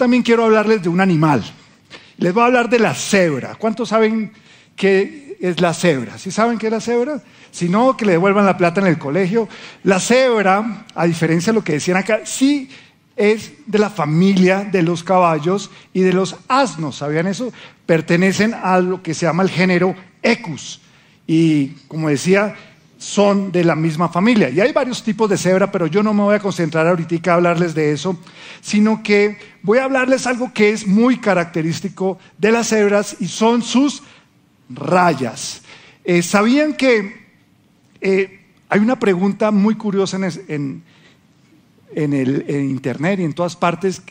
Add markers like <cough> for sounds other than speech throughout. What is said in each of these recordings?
también quiero hablarles de un animal. Les voy a hablar de la cebra. ¿Cuántos saben qué es la cebra? ¿Sí saben qué es la cebra? Si no, que le devuelvan la plata en el colegio. La cebra, a diferencia de lo que decían acá, sí es de la familia de los caballos y de los asnos. ¿Sabían eso? Pertenecen a lo que se llama el género Ecus. Y como decía, son de la misma familia. Y hay varios tipos de cebra, pero yo no me voy a concentrar ahorita a hablarles de eso, sino que voy a hablarles algo que es muy característico de las cebras y son sus rayas. Eh, ¿Sabían que eh, hay una pregunta muy curiosa en, en el Internet y en todas partes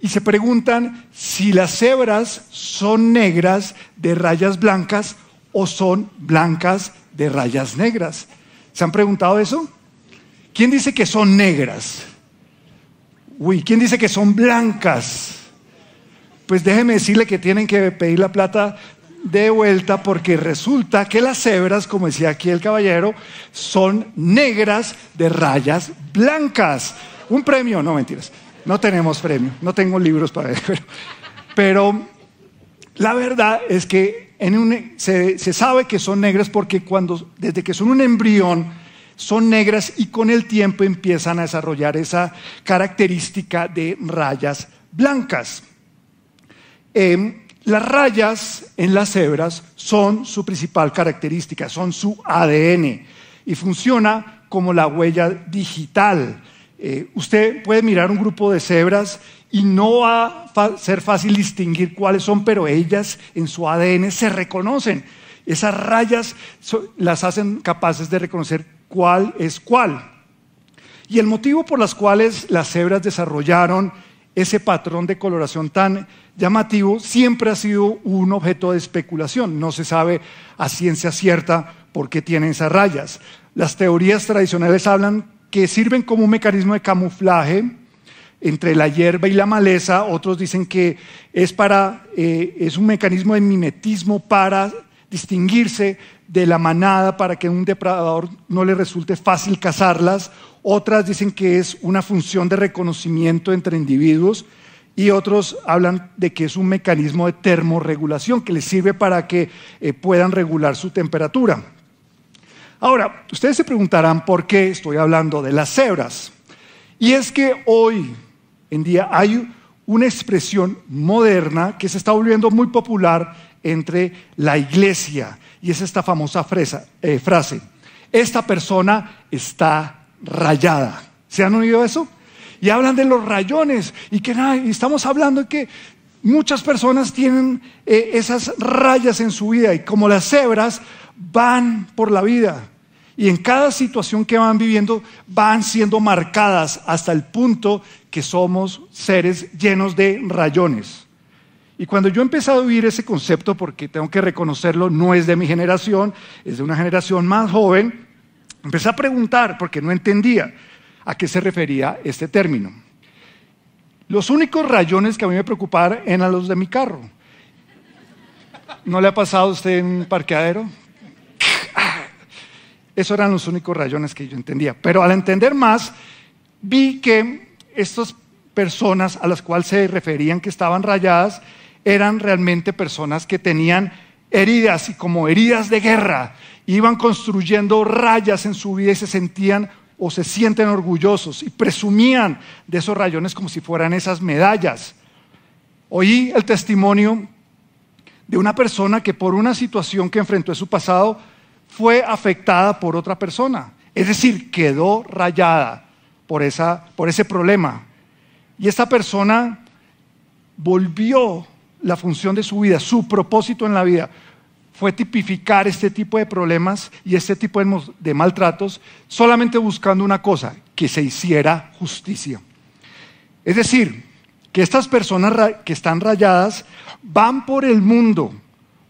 y se preguntan si las cebras son negras de rayas blancas o son blancas de rayas negras. ¿Se han preguntado eso? ¿Quién dice que son negras? Uy, ¿quién dice que son blancas? Pues déjeme decirle que tienen que pedir la plata de vuelta porque resulta que las cebras, como decía aquí el caballero, son negras de rayas blancas. Un premio, no mentiras, no tenemos premio, no tengo libros para eso, <laughs> pero, la verdad es que se, sabe que son negras porque cuando, desde que son un embrión, son negras y con el tiempo empiezan a desarrollar esa característica de rayas blancas. Em, las rayas en las cebras son su principal característica, son su ADN y funciona como la huella digital. Eh, usted puede mirar un grupo de cebras y no va a ser fácil distinguir cuáles son, pero ellas en su ADN se reconocen. Esas rayas las hacen capaces de reconocer cuál es cuál. Y el motivo por las cuales las cebras desarrollaron ese patrón de coloración tan llamativo siempre ha sido un objeto de especulación. No se sabe a ciencia cierta por qué tienen esas rayas. Las teorías tradicionales hablan que sirven como un mecanismo de camuflaje entre la hierba y la maleza. Otros dicen que es, para, eh, es un mecanismo de mimetismo para distinguirse de la manada para que un depredador no le resulte fácil cazarlas. Otras dicen que es una función de reconocimiento entre individuos y otros hablan de que es un mecanismo de termorregulación que les sirve para que eh, puedan regular su temperatura. Ahora, ustedes se preguntarán por qué estoy hablando de las cebras. Y es que hoy en día hay una expresión moderna que se está volviendo muy popular entre la iglesia y es esta famosa eh, frase, esta persona está rayada. ¿Se han oído eso? Y hablan de los rayones y que estamos hablando de que muchas personas tienen eh, esas rayas en su vida y como las cebras van por la vida y en cada situación que van viviendo van siendo marcadas hasta el punto que somos seres llenos de rayones. Y cuando yo empecé a vivir ese concepto, porque tengo que reconocerlo, no es de mi generación, es de una generación más joven, empecé a preguntar, porque no entendía a qué se refería este término. Los únicos rayones que a mí me preocupaban eran los de mi carro. ¿No le ha pasado a usted en un parqueadero? Esos eran los únicos rayones que yo entendía. Pero al entender más, vi que estas personas a las cuales se referían que estaban rayadas eran realmente personas que tenían heridas y como heridas de guerra, iban construyendo rayas en su vida y se sentían o se sienten orgullosos y presumían de esos rayones como si fueran esas medallas. Oí el testimonio de una persona que por una situación que enfrentó en su pasado fue afectada por otra persona. Es decir, quedó rayada por, esa, por ese problema. Y esta persona volvió la función de su vida, su propósito en la vida, fue tipificar este tipo de problemas y este tipo de, maltratos solamente buscando una cosa, que se hiciera justicia. Es decir, que estas personas que están rayadas van por el mundo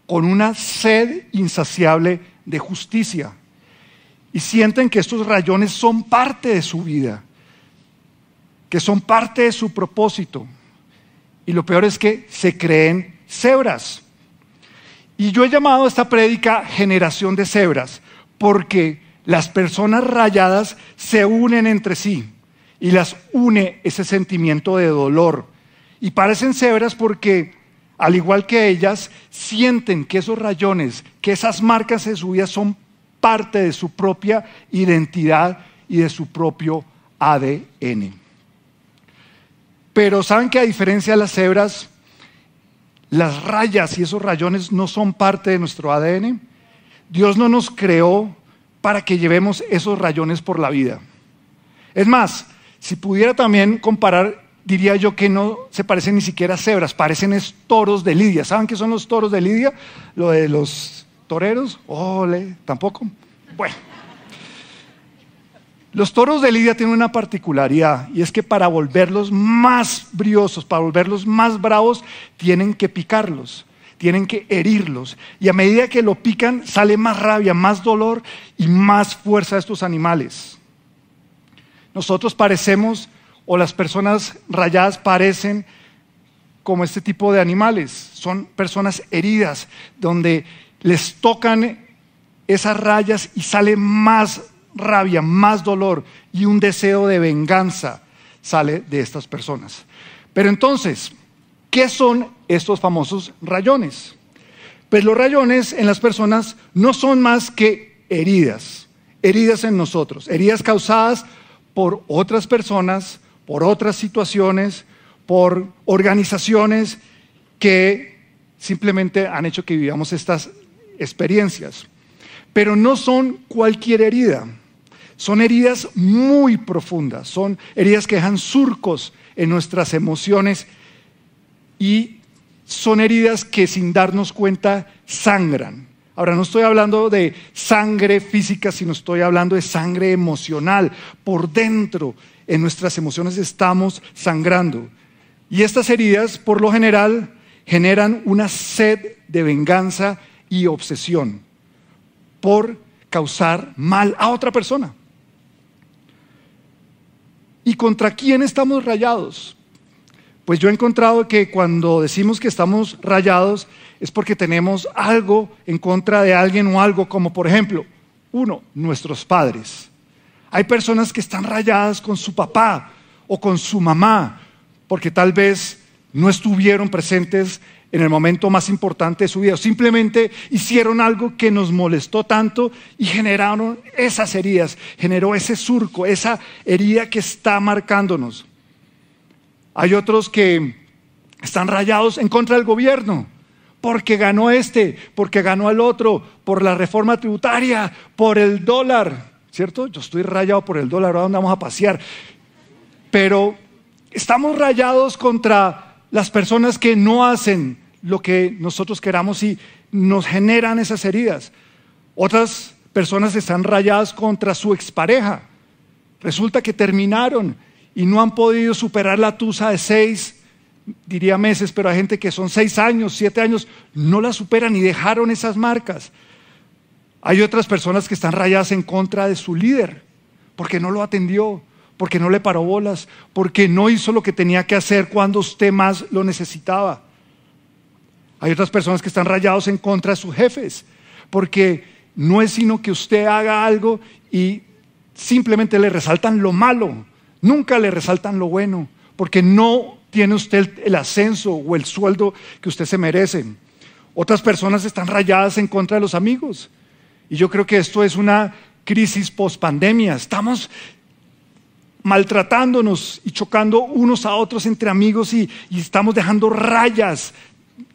con una sed insaciable de justicia y sienten que estos rayones son parte de su vida, que son parte de su propósito. Y lo peor es que se creen cebras. Y yo he llamado a esta prédica generación de cebras, porque las personas rayadas se unen entre sí y las une ese sentimiento de dolor Y parecen cebras porque, al igual que ellas, sienten que esos rayones, que esas marcas de su vida son parte de su propia identidad y de su propio ADN. Pero saben que a diferencia de las cebras, las rayas y esos rayones no son parte de nuestro ADN. Dios no nos creó para que llevemos esos rayones por la vida. Es más, si pudiera también comparar, diría yo que no se parecen ni siquiera a cebras, parecen es toros de Lidia. ¿Saben qué son los toros de Lidia? Lo de los toreros. Ole, tampoco. Bueno. Los toros de Lidia tienen una particularidad y es que para volverlos más briosos, para volverlos más bravos, tienen que picarlos, tienen que herirlos. Y a medida que lo pican, sale más rabia, más dolor y más fuerza de estos animales. Nosotros parecemos, o las personas rayadas parecen como este tipo de animales. Son personas heridas, donde les tocan esas rayas y sale más rabia, más dolor y un deseo de venganza sale de estas personas. Pero entonces, ¿qué son estos famosos rayones? Pues los rayones en las personas no son más que heridas, heridas en nosotros, heridas causadas por otras personas, por otras situaciones, por organizaciones que simplemente han hecho que vivamos estas experiencias. Pero no son cualquier herida. Son heridas muy profundas, son heridas que dejan surcos en nuestras emociones y son heridas que sin darnos cuenta sangran. Ahora, no estoy hablando de sangre física, sino estoy hablando de sangre emocional. Por dentro, en nuestras emociones estamos sangrando. Y estas heridas, por lo general, generan una sed de venganza y obsesión por causar mal a otra persona. ¿Y contra quién estamos rayados? Pues yo he encontrado que cuando decimos que estamos rayados es porque tenemos algo en contra de alguien o algo como por ejemplo, uno, nuestros padres. Hay personas que están rayadas con su papá o con su mamá porque tal vez no estuvieron presentes en el momento más importante de su vida. Simplemente hicieron algo que nos molestó tanto y generaron esas heridas, generó ese surco, esa herida que está marcándonos. Hay otros que están rayados en contra del gobierno, porque ganó este, porque ganó el otro, por la reforma tributaria, por el dólar, ¿cierto? Yo estoy rayado por el dólar, ahora dónde vamos a pasear. Pero estamos rayados contra las personas que no hacen lo que nosotros queramos y nos generan esas heridas. Otras personas están rayadas contra su expareja. Resulta que terminaron y no han podido superar la tusa de seis, diría meses, pero hay gente que son seis años, siete años, no la superan y dejaron esas marcas. Hay otras personas que están rayadas en contra de su líder, porque no lo atendió, porque no le paró bolas, porque no hizo lo que tenía que hacer cuando usted más lo necesitaba. Hay otras personas que están rayados en contra de sus jefes, porque no es sino que usted haga algo y simplemente le resaltan lo malo, nunca le resaltan lo bueno, porque no tiene usted el ascenso o el sueldo que usted se merece. Otras personas están rayadas en contra de los amigos. Y yo creo que esto es una crisis post pandemia. Estamos maltratándonos y chocando unos a otros entre amigos y, y estamos dejando rayas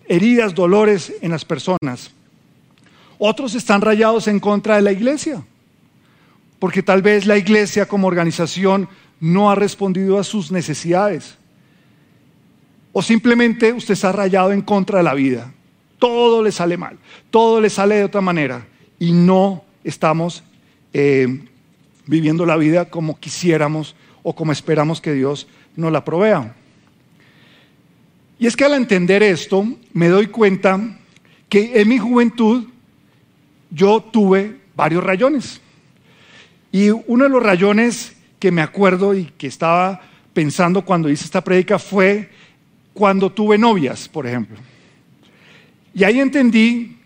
heridas, dolores en las personas. Otros están rayados en contra de la iglesia, porque tal vez la iglesia como organización no ha respondido a sus necesidades. O simplemente usted está rayado en contra de la vida. Todo le sale mal, todo le sale de otra manera y no estamos eh, viviendo la vida como quisiéramos o como esperamos que Dios nos la provea. Y es que al entender esto, me doy cuenta que en mi juventud yo tuve varios rayones. Y uno de los rayones que me acuerdo y que estaba pensando cuando hice esta prédica fue cuando tuve novias, por ejemplo. Y ahí entendí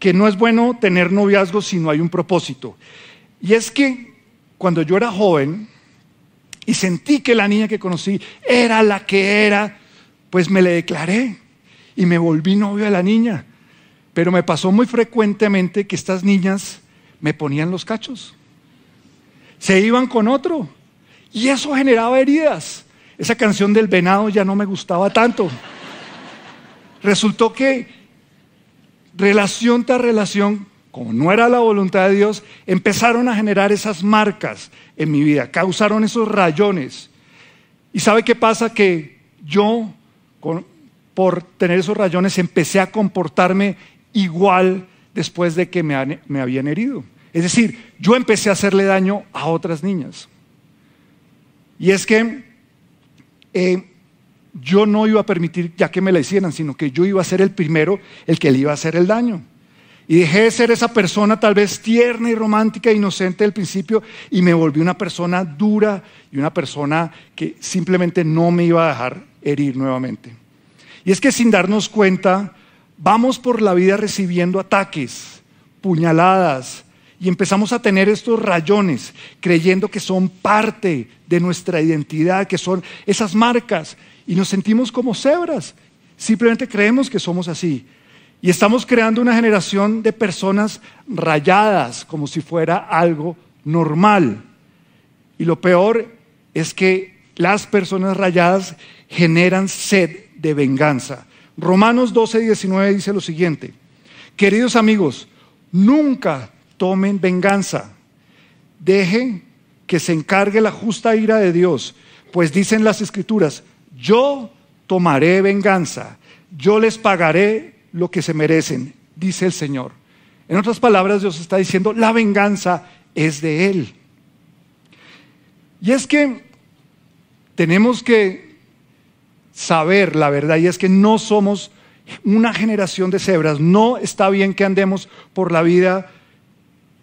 que no es bueno tener noviazgos si no hay un propósito. Y es que cuando yo era joven y sentí que la niña que conocí era la que era, pues me le declaré y me volví novio de la niña. Pero me pasó muy frecuentemente que estas niñas me ponían los cachos. Se iban con otro. Y eso generaba heridas. Esa canción del venado ya no me gustaba tanto. Resultó que relación tras relación, como no era la voluntad de Dios, empezaron a generar esas marcas en mi vida, causaron esos rayones. ¿Y sabe qué pasa? Que yo, por tener esos rayones, empecé a comportarme igual después de que me, habían herido. Es decir, yo empecé a hacerle daño a otras niñas. Y es que eh, yo no iba a permitir ya que me la hicieran, sino que yo iba a ser el primero el que le iba a hacer el daño. Y dejé de ser esa persona tal vez tierna y romántica, inocente del principio, y me volví una persona dura y una persona que simplemente no me iba a dejar herir nuevamente. Y es que sin darnos cuenta, vamos por la vida recibiendo ataques, puñaladas, y empezamos a tener estos rayones, creyendo que son parte de nuestra identidad, que son esas marcas, y nos sentimos como cebras. Simplemente creemos que somos así. Y estamos creando una generación de personas rayadas, como si fuera algo normal. Y lo peor es que las personas rayadas generan sed de venganza. Romanos 12, 19 dice lo siguiente, queridos amigos, nunca tomen venganza. Dejen que se encargue la justa ira de Dios, pues dicen las escrituras, yo tomaré venganza, yo les pagaré lo que se merecen, dice el Señor. En otras palabras, Dios está diciendo, la venganza es de Él. Y es que tenemos que saber la verdad, y es que no somos una generación de cebras, no está bien que andemos por la vida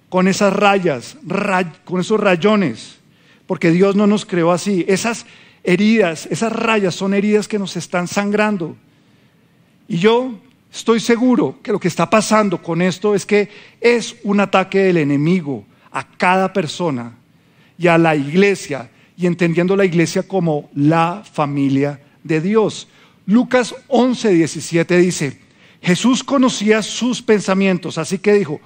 con esas rayas, con esos rayones, porque Dios no nos creó así. Esas heridas, esas rayas son heridas que nos están sangrando. Y yo estoy seguro que lo que está pasando con esto es que es un ataque del enemigo a cada persona y a la iglesia, y entendiendo la iglesia como la familia de Dios. Lucas 11, 17 dice, Jesús conocía sus pensamientos, así que dijo,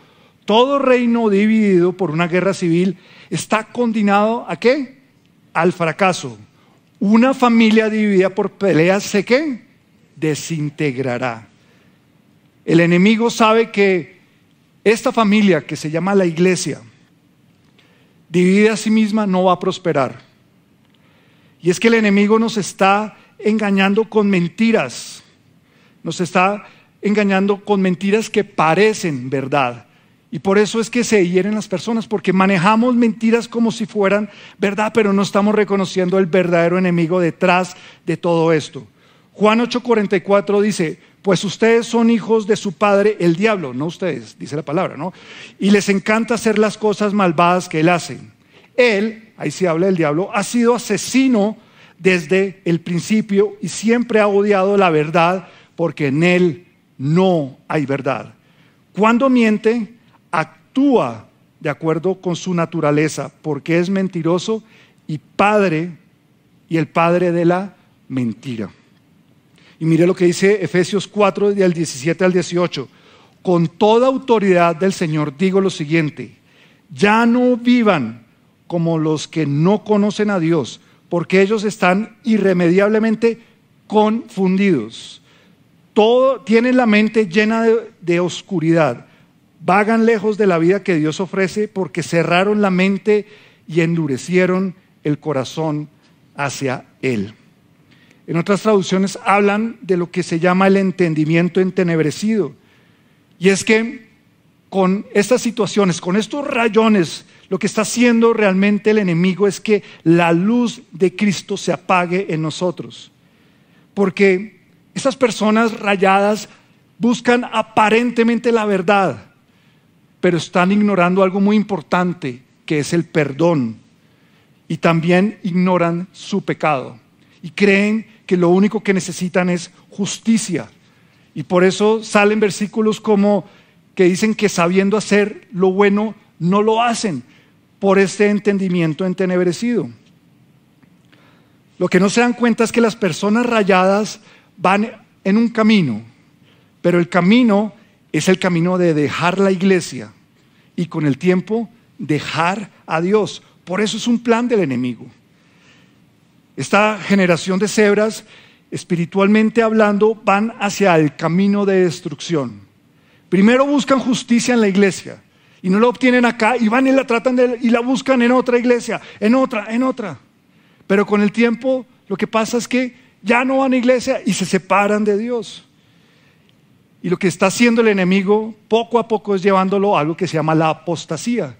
todo reino dividido por una guerra civil está condenado a qué? Al fracaso. Una familia dividida por peleas se qué? Desintegrará. El enemigo sabe que esta familia que se llama la iglesia, dividida a sí misma, no va a prosperar. Y es que el enemigo nos está engañando con mentiras. Nos está engañando con mentiras que parecen verdad y por eso es que se hieren las personas, porque manejamos mentiras como si fueran verdad, pero no estamos reconociendo el verdadero enemigo detrás de todo esto. Juan 8:44 dice, pues ustedes son hijos de su padre, el diablo, no ustedes, dice la palabra, ¿no? Y les encanta hacer las cosas malvadas que él hace. Él, ahí se habla del diablo, ha sido asesino desde el principio y siempre ha odiado la verdad porque en él no hay verdad. Cuando miente, actúa de acuerdo con su naturaleza, porque es mentiroso y padre y el padre de la mentira. Y mire lo que dice Efesios 4, del 17 al 18. Con toda autoridad del Señor digo lo siguiente, ya no vivan como los que no conocen a Dios, porque ellos están irremediablemente confundidos. Todo tienen la mente llena de, de oscuridad vagan lejos de la vida que Dios ofrece porque cerraron la mente y endurecieron el corazón hacia Él. En otras traducciones hablan de lo que se llama el entendimiento entenebrecido. Y es que con estas situaciones, con estos rayones, lo que está haciendo realmente el enemigo es que la luz de Cristo se apague en nosotros. Porque esas personas rayadas buscan aparentemente la verdad, pero están ignorando algo muy importante, que es el perdón. Y también ignoran su pecado. Y creen que lo único que necesitan es justicia. Y por eso salen versículos como que dicen que sabiendo hacer lo bueno, no lo hacen por este entendimiento entenebrecido. Lo que no se dan cuenta es que las personas rayadas van en un camino, pero el camino es el camino de dejar la iglesia y con el tiempo dejar a Dios. Por eso es un plan del enemigo. Esta generación de cebras, espiritualmente hablando, van hacia el camino de destrucción. Primero buscan justicia en la iglesia y no la obtienen acá y van y la tratan de, y la buscan en otra iglesia, en otra, en otra. Pero con el tiempo lo que pasa es que ya no van a iglesia y se separan de Dios. Y lo que está haciendo el enemigo poco a poco es llevándolo a algo que se llama la apostasía.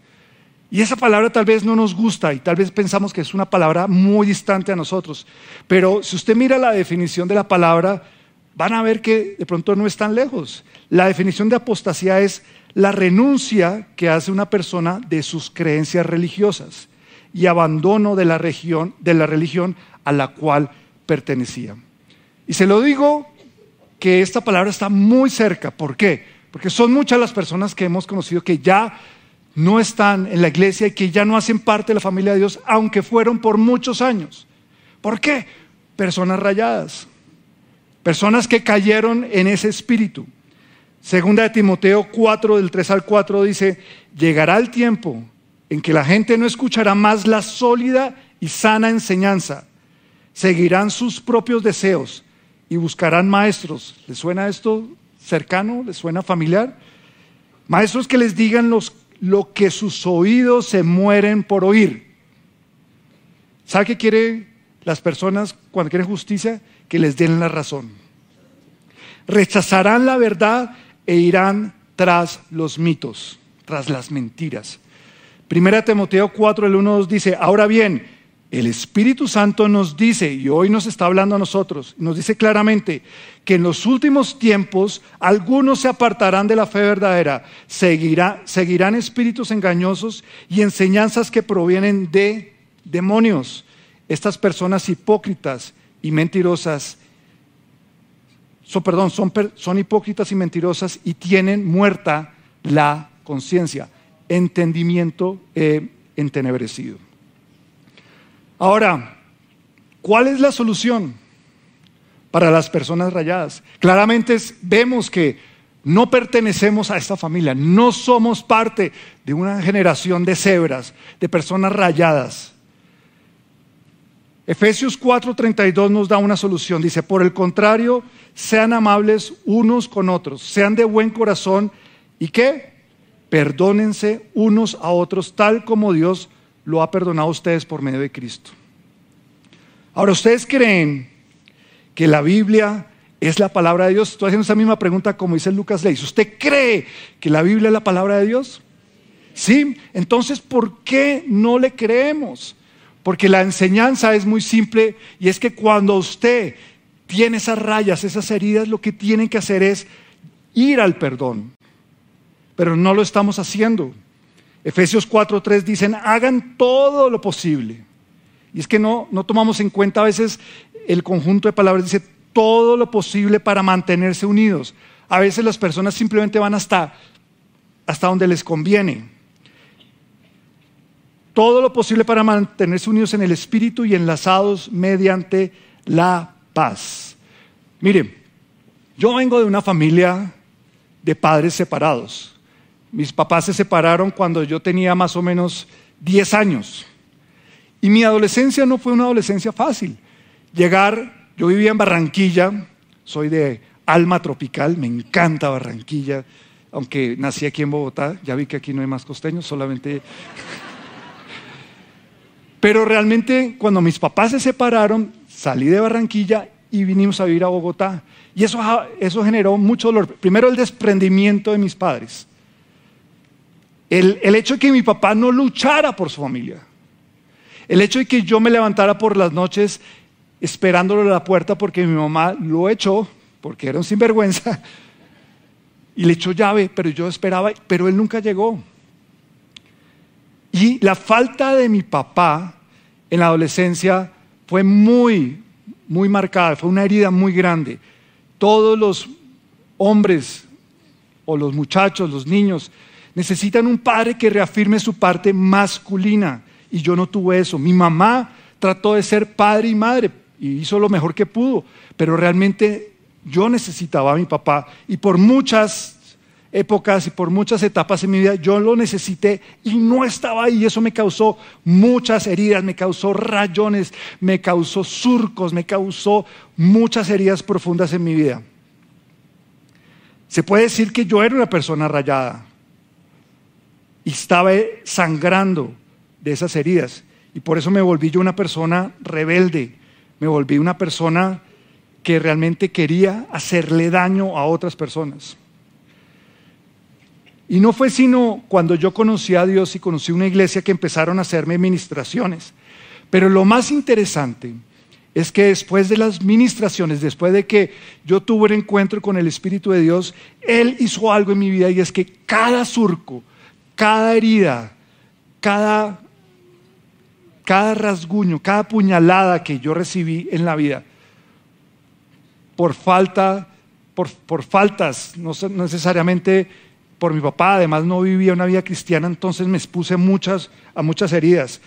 Y esa palabra tal vez no nos gusta y tal vez pensamos que es una palabra muy distante a nosotros. Pero si usted mira la definición de la palabra, van a ver que de pronto no es tan lejos. La definición de apostasía es la renuncia que hace una persona de sus creencias religiosas y abandono de la, de la religión a la cual pertenecía. Y se lo digo que esta palabra está muy cerca. ¿Por qué? Porque son muchas las personas que hemos conocido que ya no están en la iglesia y que ya no hacen parte de la familia de Dios, aunque fueron por muchos años. ¿Por qué? Personas rayadas, personas que cayeron en ese espíritu. Segunda de Timoteo 4, del 3 al 4 dice, llegará el tiempo en que la gente no escuchará más la sólida y sana enseñanza, seguirán sus propios deseos y buscarán maestros. ¿Les suena esto cercano? ¿Les suena familiar? Maestros que les digan lo que sus oídos se mueren por oír. ¿Sabe qué quieren las personas cuando quieren justicia? Que les den la razón. Rechazarán la verdad e irán tras los mitos, tras las mentiras. Primera Timoteo 4, el 1 dice, ahora bien, el Espíritu Santo nos dice, y hoy nos está hablando a nosotros, nos dice claramente que en los últimos tiempos algunos se apartarán de la fe verdadera, seguirán espíritus engañosos y enseñanzas que provienen de demonios. Estas personas hipócritas y mentirosas, perdón, son, son hipócritas y mentirosas y tienen muerta la conciencia, entendimiento eh, entenebrecido. Ahora, ¿cuál es la solución para las personas rayadas? Claramente vemos que no pertenecemos a esta familia, no somos parte de una generación de cebras, de personas rayadas. Efesios 4:32 nos da una solución. Dice, por el contrario, sean amables unos con otros, sean de buen corazón y que perdónense unos a otros tal como Dios lo ha perdonado a ustedes por medio de Cristo. Ahora, ¿ustedes creen que la Biblia es la palabra de Dios? Estoy haciendo esa misma pregunta como dice Lucas Leis. ¿Usted cree que la Biblia es la palabra de Dios? Sí, entonces, ¿por qué no le creemos? Porque la enseñanza es muy simple y es que cuando usted tiene esas rayas, esas heridas, lo que tiene que hacer es ir al perdón. Pero no lo estamos haciendo. Efesios 4:3 dicen, hagan todo lo posible. Y es que no, no tomamos en cuenta a veces el conjunto de palabras, dice todo lo posible para mantenerse unidos. A veces las personas simplemente van hasta, hasta donde les conviene. Todo lo posible para mantenerse unidos en el espíritu y enlazados mediante la paz. Mire, yo vengo de una familia de padres separados. Mis papás se separaron cuando yo tenía más o menos 10 años. Y mi adolescencia no fue una adolescencia fácil. Llegar, yo vivía en Barranquilla, soy de alma tropical, me encanta Barranquilla, aunque nací aquí en Bogotá, ya vi que aquí no hay más costeños, solamente... Pero realmente cuando mis papás se separaron, salí de Barranquilla y vinimos a vivir a Bogotá. Y eso, eso generó mucho dolor. Primero el desprendimiento de mis padres. El, hecho de que mi papá no luchara por su familia. El hecho de que yo me levantara por las noches esperándolo a la puerta porque mi mamá lo echó, porque era un sinvergüenza, <laughs> y le echó llave, pero yo esperaba, pero él nunca llegó. Y la falta de mi papá en la adolescencia fue muy, muy marcada, fue una herida muy grande. Todos los hombres o los muchachos, los niños, necesitan un padre que reafirme su parte masculina. Y yo no tuve eso. Mi mamá trató de ser padre y madre y hizo lo mejor que pudo, pero realmente Yo necesitaba a mi papá y por muchas épocas y por muchas etapas en mi vida yo lo necesité y no estaba ahí. Eso me causó muchas heridas, me causó rayones, me causó surcos, me causó muchas heridas profundas en mi vida. Se puede decir que yo era una persona rayada y estaba sangrando de esas heridas. Y por eso me volví yo una persona rebelde, me volví una persona que realmente quería hacerle daño a otras personas. Y no fue sino cuando yo conocí a Dios y conocí una iglesia que empezaron a hacerme ministraciones. Pero lo más interesante es que después de las ministraciones, después de que yo tuve un encuentro con el Espíritu de Dios, Él hizo algo en mi vida y es que cada surco, cada herida, cada, cada rasguño, cada puñalada que yo recibí en la vida, por falta, por, por faltas, no necesariamente por mi papá, además no vivía una vida cristiana, entonces me expuse muchas, a muchas heridas.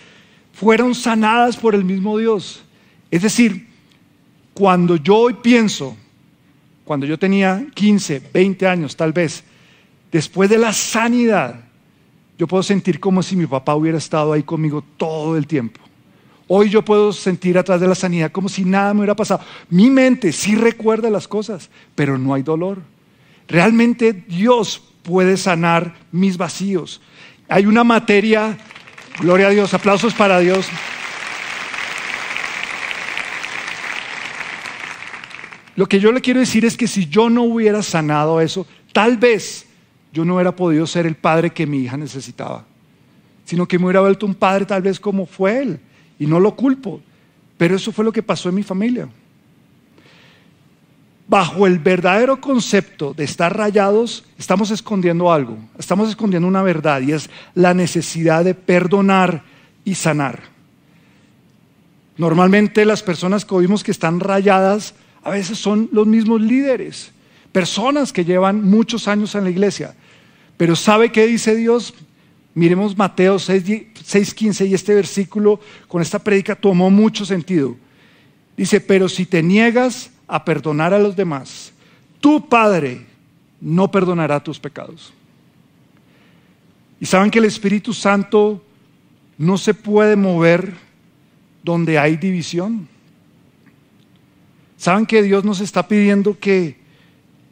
Fueron sanadas por el mismo Dios. Es decir, cuando yo hoy pienso, cuando yo tenía 15, 20 años tal vez, después de la sanidad, yo puedo sentir como si mi papá hubiera estado ahí conmigo todo el tiempo. Hoy yo puedo sentir atrás de la sanidad como si nada me hubiera pasado. Mi mente sí recuerda las cosas, pero no hay dolor. Realmente Dios puede sanar mis vacíos. Hay una materia, gloria a Dios, aplausos para Dios. Lo que yo le quiero decir es que si yo no hubiera sanado eso, tal vez yo no hubiera podido ser el padre que mi hija necesitaba, sino que me hubiera vuelto un padre tal vez como fue él, y no lo culpo, pero eso fue lo que pasó en mi familia bajo el verdadero concepto de estar rayados, estamos escondiendo algo, estamos escondiendo una verdad y es la necesidad de perdonar y sanar. Normalmente las personas que oímos que están rayadas a veces son los mismos líderes, personas que llevan muchos años en la iglesia. Pero ¿sabe qué dice Dios? Miremos Mateo 6:15 y este versículo con esta prédica tomó mucho sentido. Dice, pero si te niegas a perdonar a los demás, tu Padre no perdonará tus pecados. Y saben que el Espíritu Santo no se puede mover donde hay división. Saben que Dios nos está pidiendo que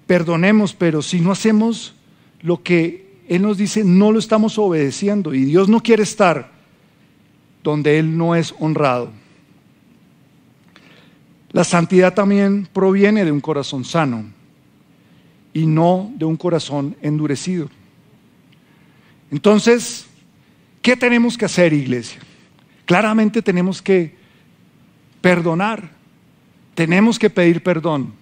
perdonemos, pero si no hacemos lo que Él nos dice, no lo estamos obedeciendo. Y Dios no quiere estar donde Él no es honrado. La santidad también proviene de un corazón sano y no de un corazón endurecido. Entonces, ¿qué tenemos que hacer, iglesia? Claramente tenemos que perdonar, tenemos que pedir perdón,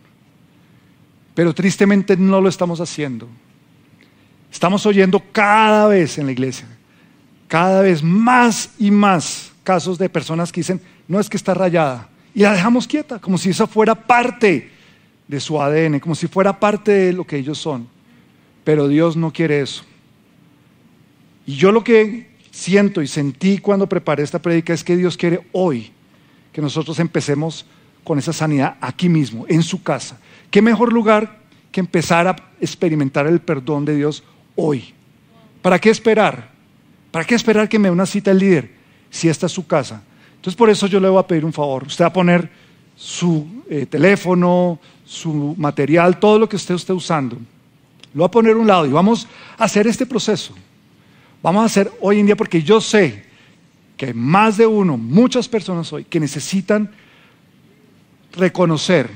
pero tristemente no lo estamos haciendo. Estamos oyendo cada vez en la iglesia, cada vez más y más casos de personas que dicen, no es que está rayada, y la dejamos quieta, como si eso fuera parte de su ADN, como si fuera parte de lo que ellos son. Pero Dios no quiere eso. Y yo lo que siento y sentí cuando preparé esta prédica es que Dios quiere hoy que nosotros empecemos con esa sanidad aquí mismo, en su casa. ¿Qué mejor lugar que empezar a experimentar el perdón de Dios hoy? ¿Para qué esperar? ¿Para qué esperar que me dé una cita el líder si esta es su casa? Entonces por eso yo le voy a pedir un favor. Usted va a poner su eh, teléfono, su material, todo lo que usted esté usando. Lo va a poner a un lado y vamos a hacer este proceso. Vamos a hacer hoy en día porque yo sé que más de uno, muchas personas hoy, que necesitan reconocer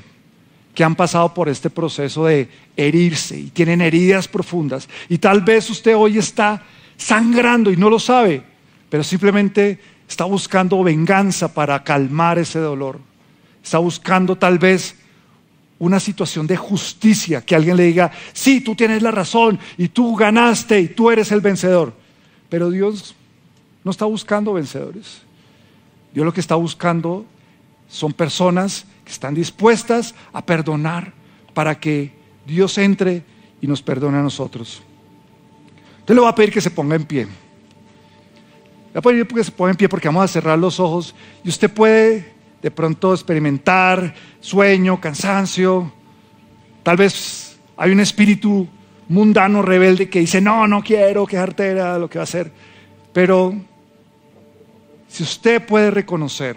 que han pasado por este proceso de herirse y tienen heridas profundas. Y tal vez usted hoy está sangrando y no lo sabe, pero simplemente Está buscando venganza para calmar ese dolor. Está buscando tal vez una situación de justicia, que alguien le diga, sí, tú tienes la razón y tú ganaste y tú eres el vencedor. Pero Dios no está buscando vencedores. Dios lo que está buscando son personas que están dispuestas a perdonar para que Dios entre y nos perdone a nosotros. Te le voy a pedir que se ponga en pie. Voy a poner porque se pone en pie porque vamos a cerrar los ojos y usted puede de pronto experimentar sueño, cansancio, Tal vez hay un espíritu mundano rebelde que dice, no, no quiero que era lo que va a hacer. Pero si usted puede reconocer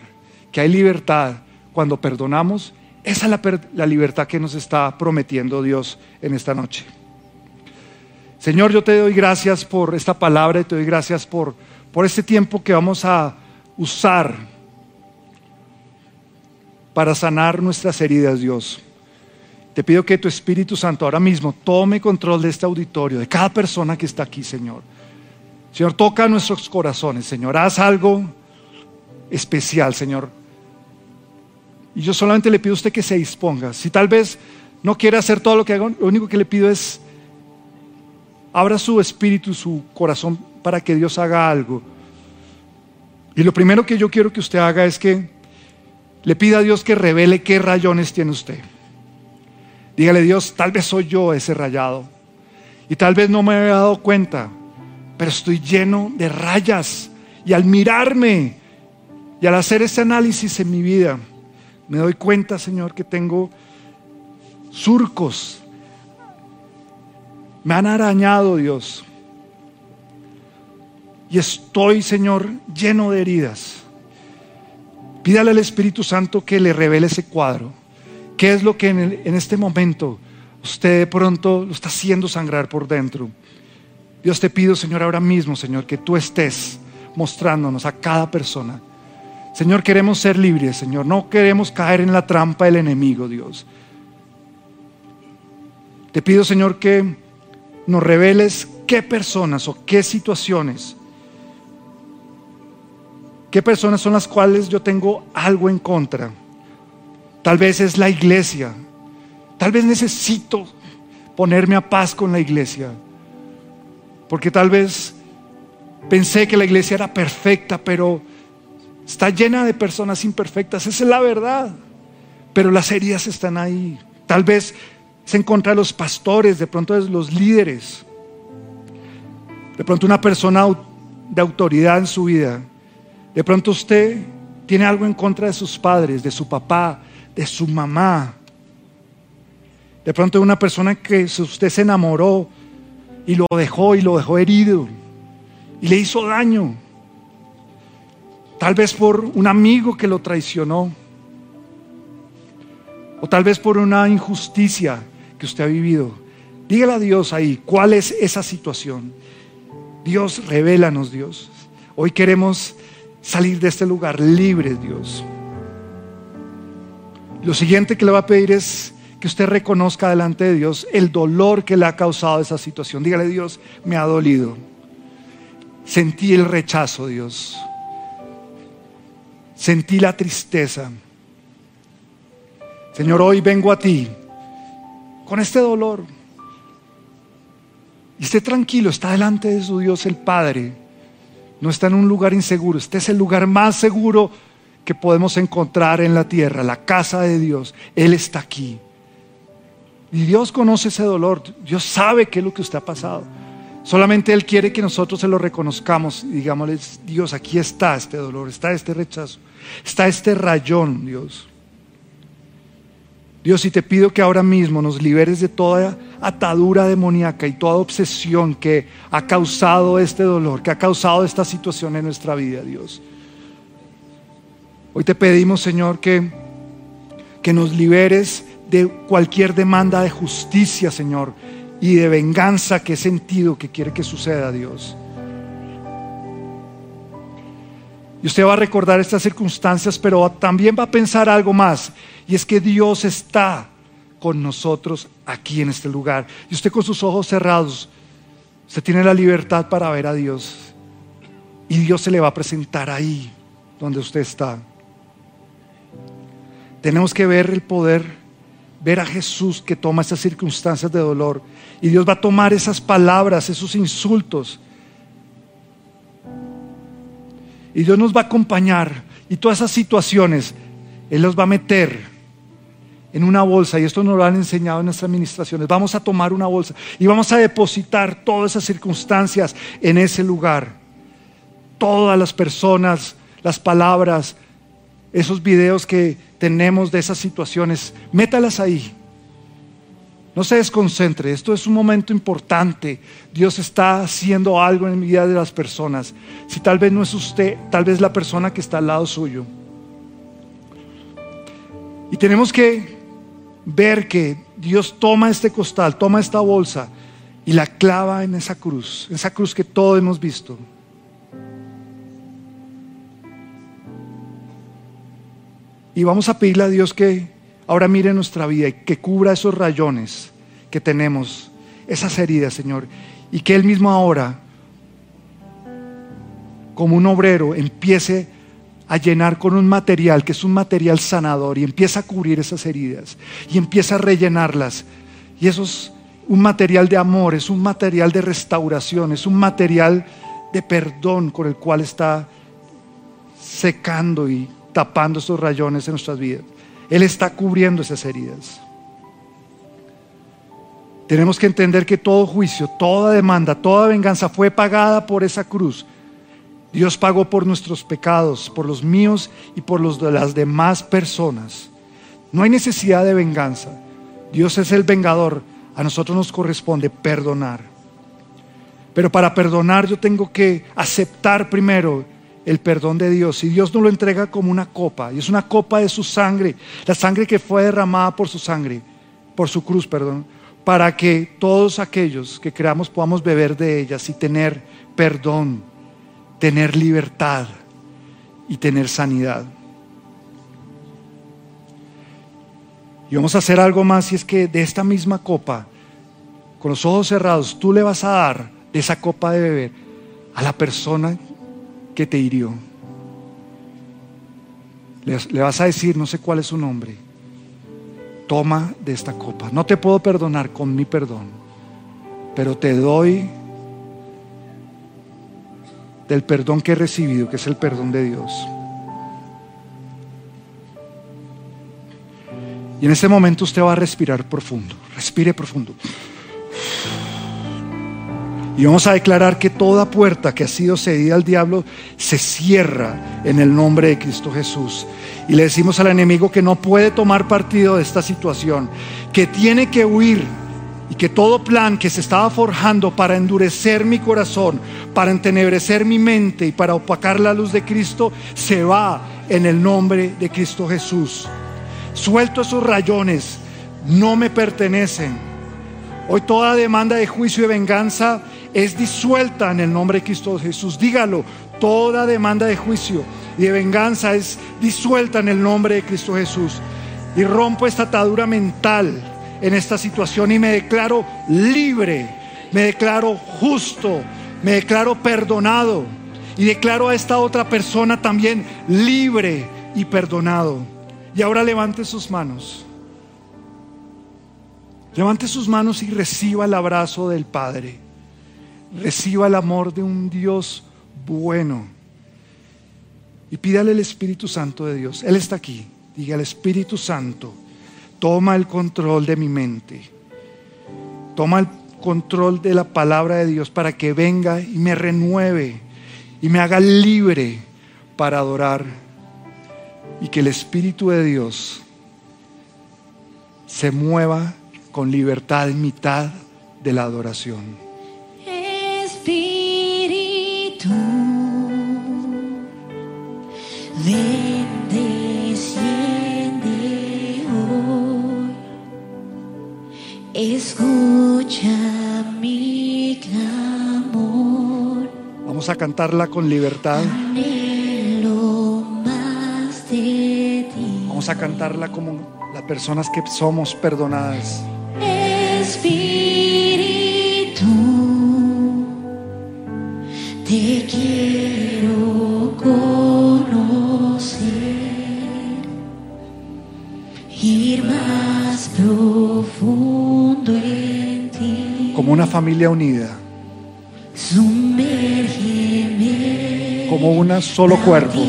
que hay libertad cuando perdonamos, esa es la, la, libertad que nos está prometiendo Dios en esta noche. Señor, yo te doy gracias por esta palabra y te doy gracias por, por este tiempo que vamos a usar para sanar nuestras heridas, Dios. Te pido que tu Espíritu Santo ahora mismo tome control de este auditorio, de cada persona que está aquí, Señor. Señor, toca nuestros corazones, Señor. Haz algo especial, Señor. Y yo solamente le pido a usted que se disponga. Si tal vez no quiere hacer todo lo que hago, lo único que le pido es abra su espíritu, su corazón para que Dios haga algo. Y lo primero que yo quiero que usted haga es que le pida a Dios que revele qué rayones tiene usted. Dígale Dios, tal vez soy yo ese rayado. Y tal vez no me había dado cuenta, pero estoy lleno de rayas. Y al mirarme y al hacer ese análisis en mi vida, me doy cuenta, Señor, que tengo surcos. Me han arañado, Dios. Y estoy, Señor, lleno de heridas. Pídale al Espíritu Santo que le revele ese cuadro. ¿Qué es lo que en, este momento usted de pronto lo está haciendo sangrar por dentro? Dios te pido, Señor, ahora mismo, Señor, que tú estés mostrándonos a cada persona. Señor, queremos ser libres, Señor. No queremos caer en la trampa del enemigo, Dios. Te pido, Señor, que nos reveles qué personas o qué situaciones, qué personas son las cuales yo tengo algo en contra Tal vez es la iglesia. Tal vez necesito ponerme a paz con la iglesia. Porque tal vez pensé que la iglesia era perfecta, pero está llena de personas imperfectas. Esa es la verdad. Pero las heridas están ahí. Tal vez se encuentra los pastores, de pronto los líderes. De pronto una persona de autoridad en su vida. De pronto usted tiene algo en contra de sus padres, de su papá, de su mamá. De pronto una persona que usted se enamoró y lo dejó y lo dejó herido y le hizo daño. Tal vez por un amigo que lo traicionó. O tal vez por una injusticia que usted ha vivido. Dígale a Dios ahí, ¿cuál es esa situación? Dios, revélanos, Dios. Hoy queremos salir de este lugar libres, Dios. Lo siguiente que le va a pedir es que usted reconozca delante de Dios el dolor que le ha causado esa situación. Dígale, Dios, me ha dolido. Sentí el rechazo, Dios. Sentí la tristeza. Señor, hoy vengo a ti con este dolor. Y esté tranquilo, está delante de su Dios el Padre. No está en un lugar inseguro, este es el lugar más seguro que podemos encontrar en la tierra, la casa de Dios. Él está aquí. Y Dios conoce ese dolor, Dios sabe qué es lo que usted ha pasado. Solamente Él quiere que nosotros se lo reconozcamos y digámosle, Dios, aquí está este dolor, está este rechazo, está este rayón, Dios. Dios, y te pido que ahora mismo nos liberes de toda atadura demoníaca y toda obsesión que ha causado este dolor, que ha causado esta situación en nuestra vida, Dios. Hoy te pedimos, Señor, que, que nos liberes de cualquier demanda de justicia, Señor, y de venganza que he sentido que quiere que suceda, Dios. Y usted va a recordar estas circunstancias, pero también va a pensar algo más, y es que Dios está con nosotros aquí en este lugar. Y usted con sus ojos cerrados, usted tiene la libertad para ver a Dios. Y Dios se le va a presentar ahí donde usted está. Tenemos que ver el poder, ver a Jesús que toma esas circunstancias de dolor. Y Dios va a tomar esas palabras, esos insultos. Y Dios nos va a acompañar. Y todas esas situaciones, Él los va a meter en una bolsa. Y esto nos lo han enseñado en nuestras administraciones. Vamos a tomar una bolsa y vamos a depositar todas esas circunstancias en ese lugar. Todas las personas, las palabras, esos videos que tenemos de esas situaciones, métalas ahí. No se desconcentre, esto es un momento importante. Dios está haciendo algo en la vida de las personas. Si tal vez no es usted, tal vez la persona que está al lado suyo. Y tenemos que ver que Dios toma este costal, toma esta bolsa y la clava en esa cruz, esa cruz que todos hemos visto. Y vamos a pedirle a Dios que ahora mire nuestra vida y que cubra esos rayones que tenemos, esas heridas, Señor. Y que Él mismo ahora, como un obrero, empiece a llenar con un material que es un material sanador y empieza a cubrir esas heridas y empieza a rellenarlas. Y eso es un material de amor, es un material de restauración, es un material de perdón con el cual está secando y tapando estos rayones en nuestras vidas. Él está cubriendo esas heridas. Tenemos que entender que todo juicio, toda demanda, toda venganza fue pagada por esa cruz. Dios pagó por nuestros pecados, por los míos y por los de las demás personas. No hay necesidad de venganza. Dios es el vengador. A nosotros nos corresponde perdonar. Pero para perdonar yo tengo que aceptar primero el perdón de Dios. Y Dios nos lo entrega como una copa. Y es una copa de su sangre. La sangre que fue derramada por su sangre. Por su cruz, perdón. Para que todos aquellos que creamos podamos beber de ellas y tener perdón, tener libertad y tener sanidad. Y vamos a hacer algo más y es que de esta misma copa, con los ojos cerrados, tú le vas a dar de esa copa de beber a la persona que te hirió. Le, vas a decir, no sé cuál es su nombre, toma de esta copa. No te puedo perdonar con mi perdón, pero te doy del perdón que he recibido, que es el perdón de Dios. Y en ese momento usted va a respirar profundo. Respire profundo. Y vamos a declarar que toda puerta que ha sido cedida al diablo se cierra en el nombre de Cristo Jesús. Y le decimos al enemigo que no puede tomar partido de esta situación, que tiene que huir y que todo plan que se estaba forjando para endurecer mi corazón, para entenebrecer mi mente y para opacar la luz de Cristo, se va en el nombre de Cristo Jesús. Suelto esos rayones, no me pertenecen. Hoy toda demanda de juicio y venganza es disuelta en el nombre de Cristo Jesús. Dígalo, toda demanda de juicio y de venganza es disuelta en el nombre de Cristo Jesús. Y rompo esta atadura mental en esta situación y me declaro libre, me declaro justo, me declaro perdonado y declaro a esta otra persona también libre y perdonado. Y ahora levante sus manos. Levante sus manos y reciba el abrazo del Padre reciba el amor de un Dios bueno. Y pídale el Espíritu Santo de Dios. Él está aquí. Diga el Espíritu Santo, toma el control de mi mente. Toma el control de la palabra de Dios para que venga y me renueve y me haga libre para adorar. Y que el Espíritu de Dios se mueva con libertad en mitad de la adoración. A cantarla con libertad. Vamos a cantarla como las personas que somos perdonadas. Espíritu, te quiero profundo en ti. Como una familia unida. Sumérgeme. Como un solo cuerpo.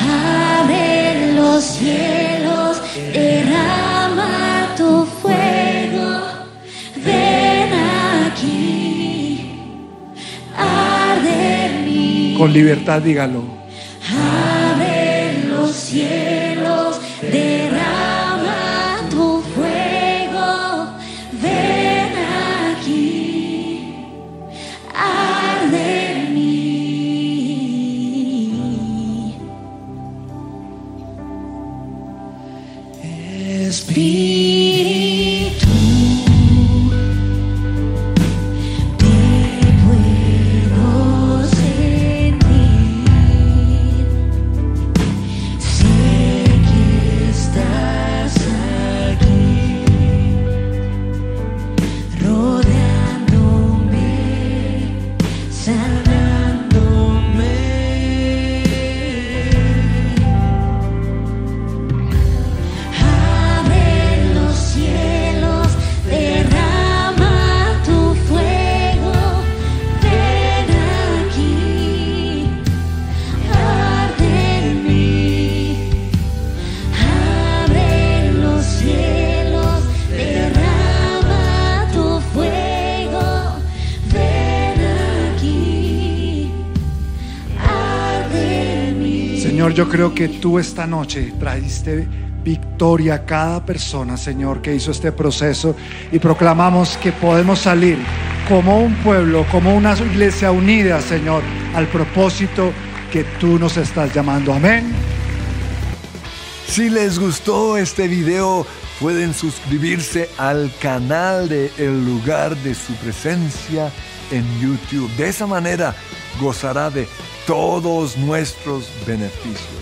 Abre los cielos, derrama tu fuego. Ven aquí. Arde mi Con libertad dígalo. Yo creo que tú esta noche trajiste victoria a cada persona, Señor, que hizo este proceso y proclamamos que podemos salir como un pueblo, como una iglesia unida, Señor, al propósito que tú nos estás llamando. Amén. Si les gustó este video, pueden suscribirse al canal de El lugar de su presencia en YouTube. De esa manera gozará de todos nuestros beneficios.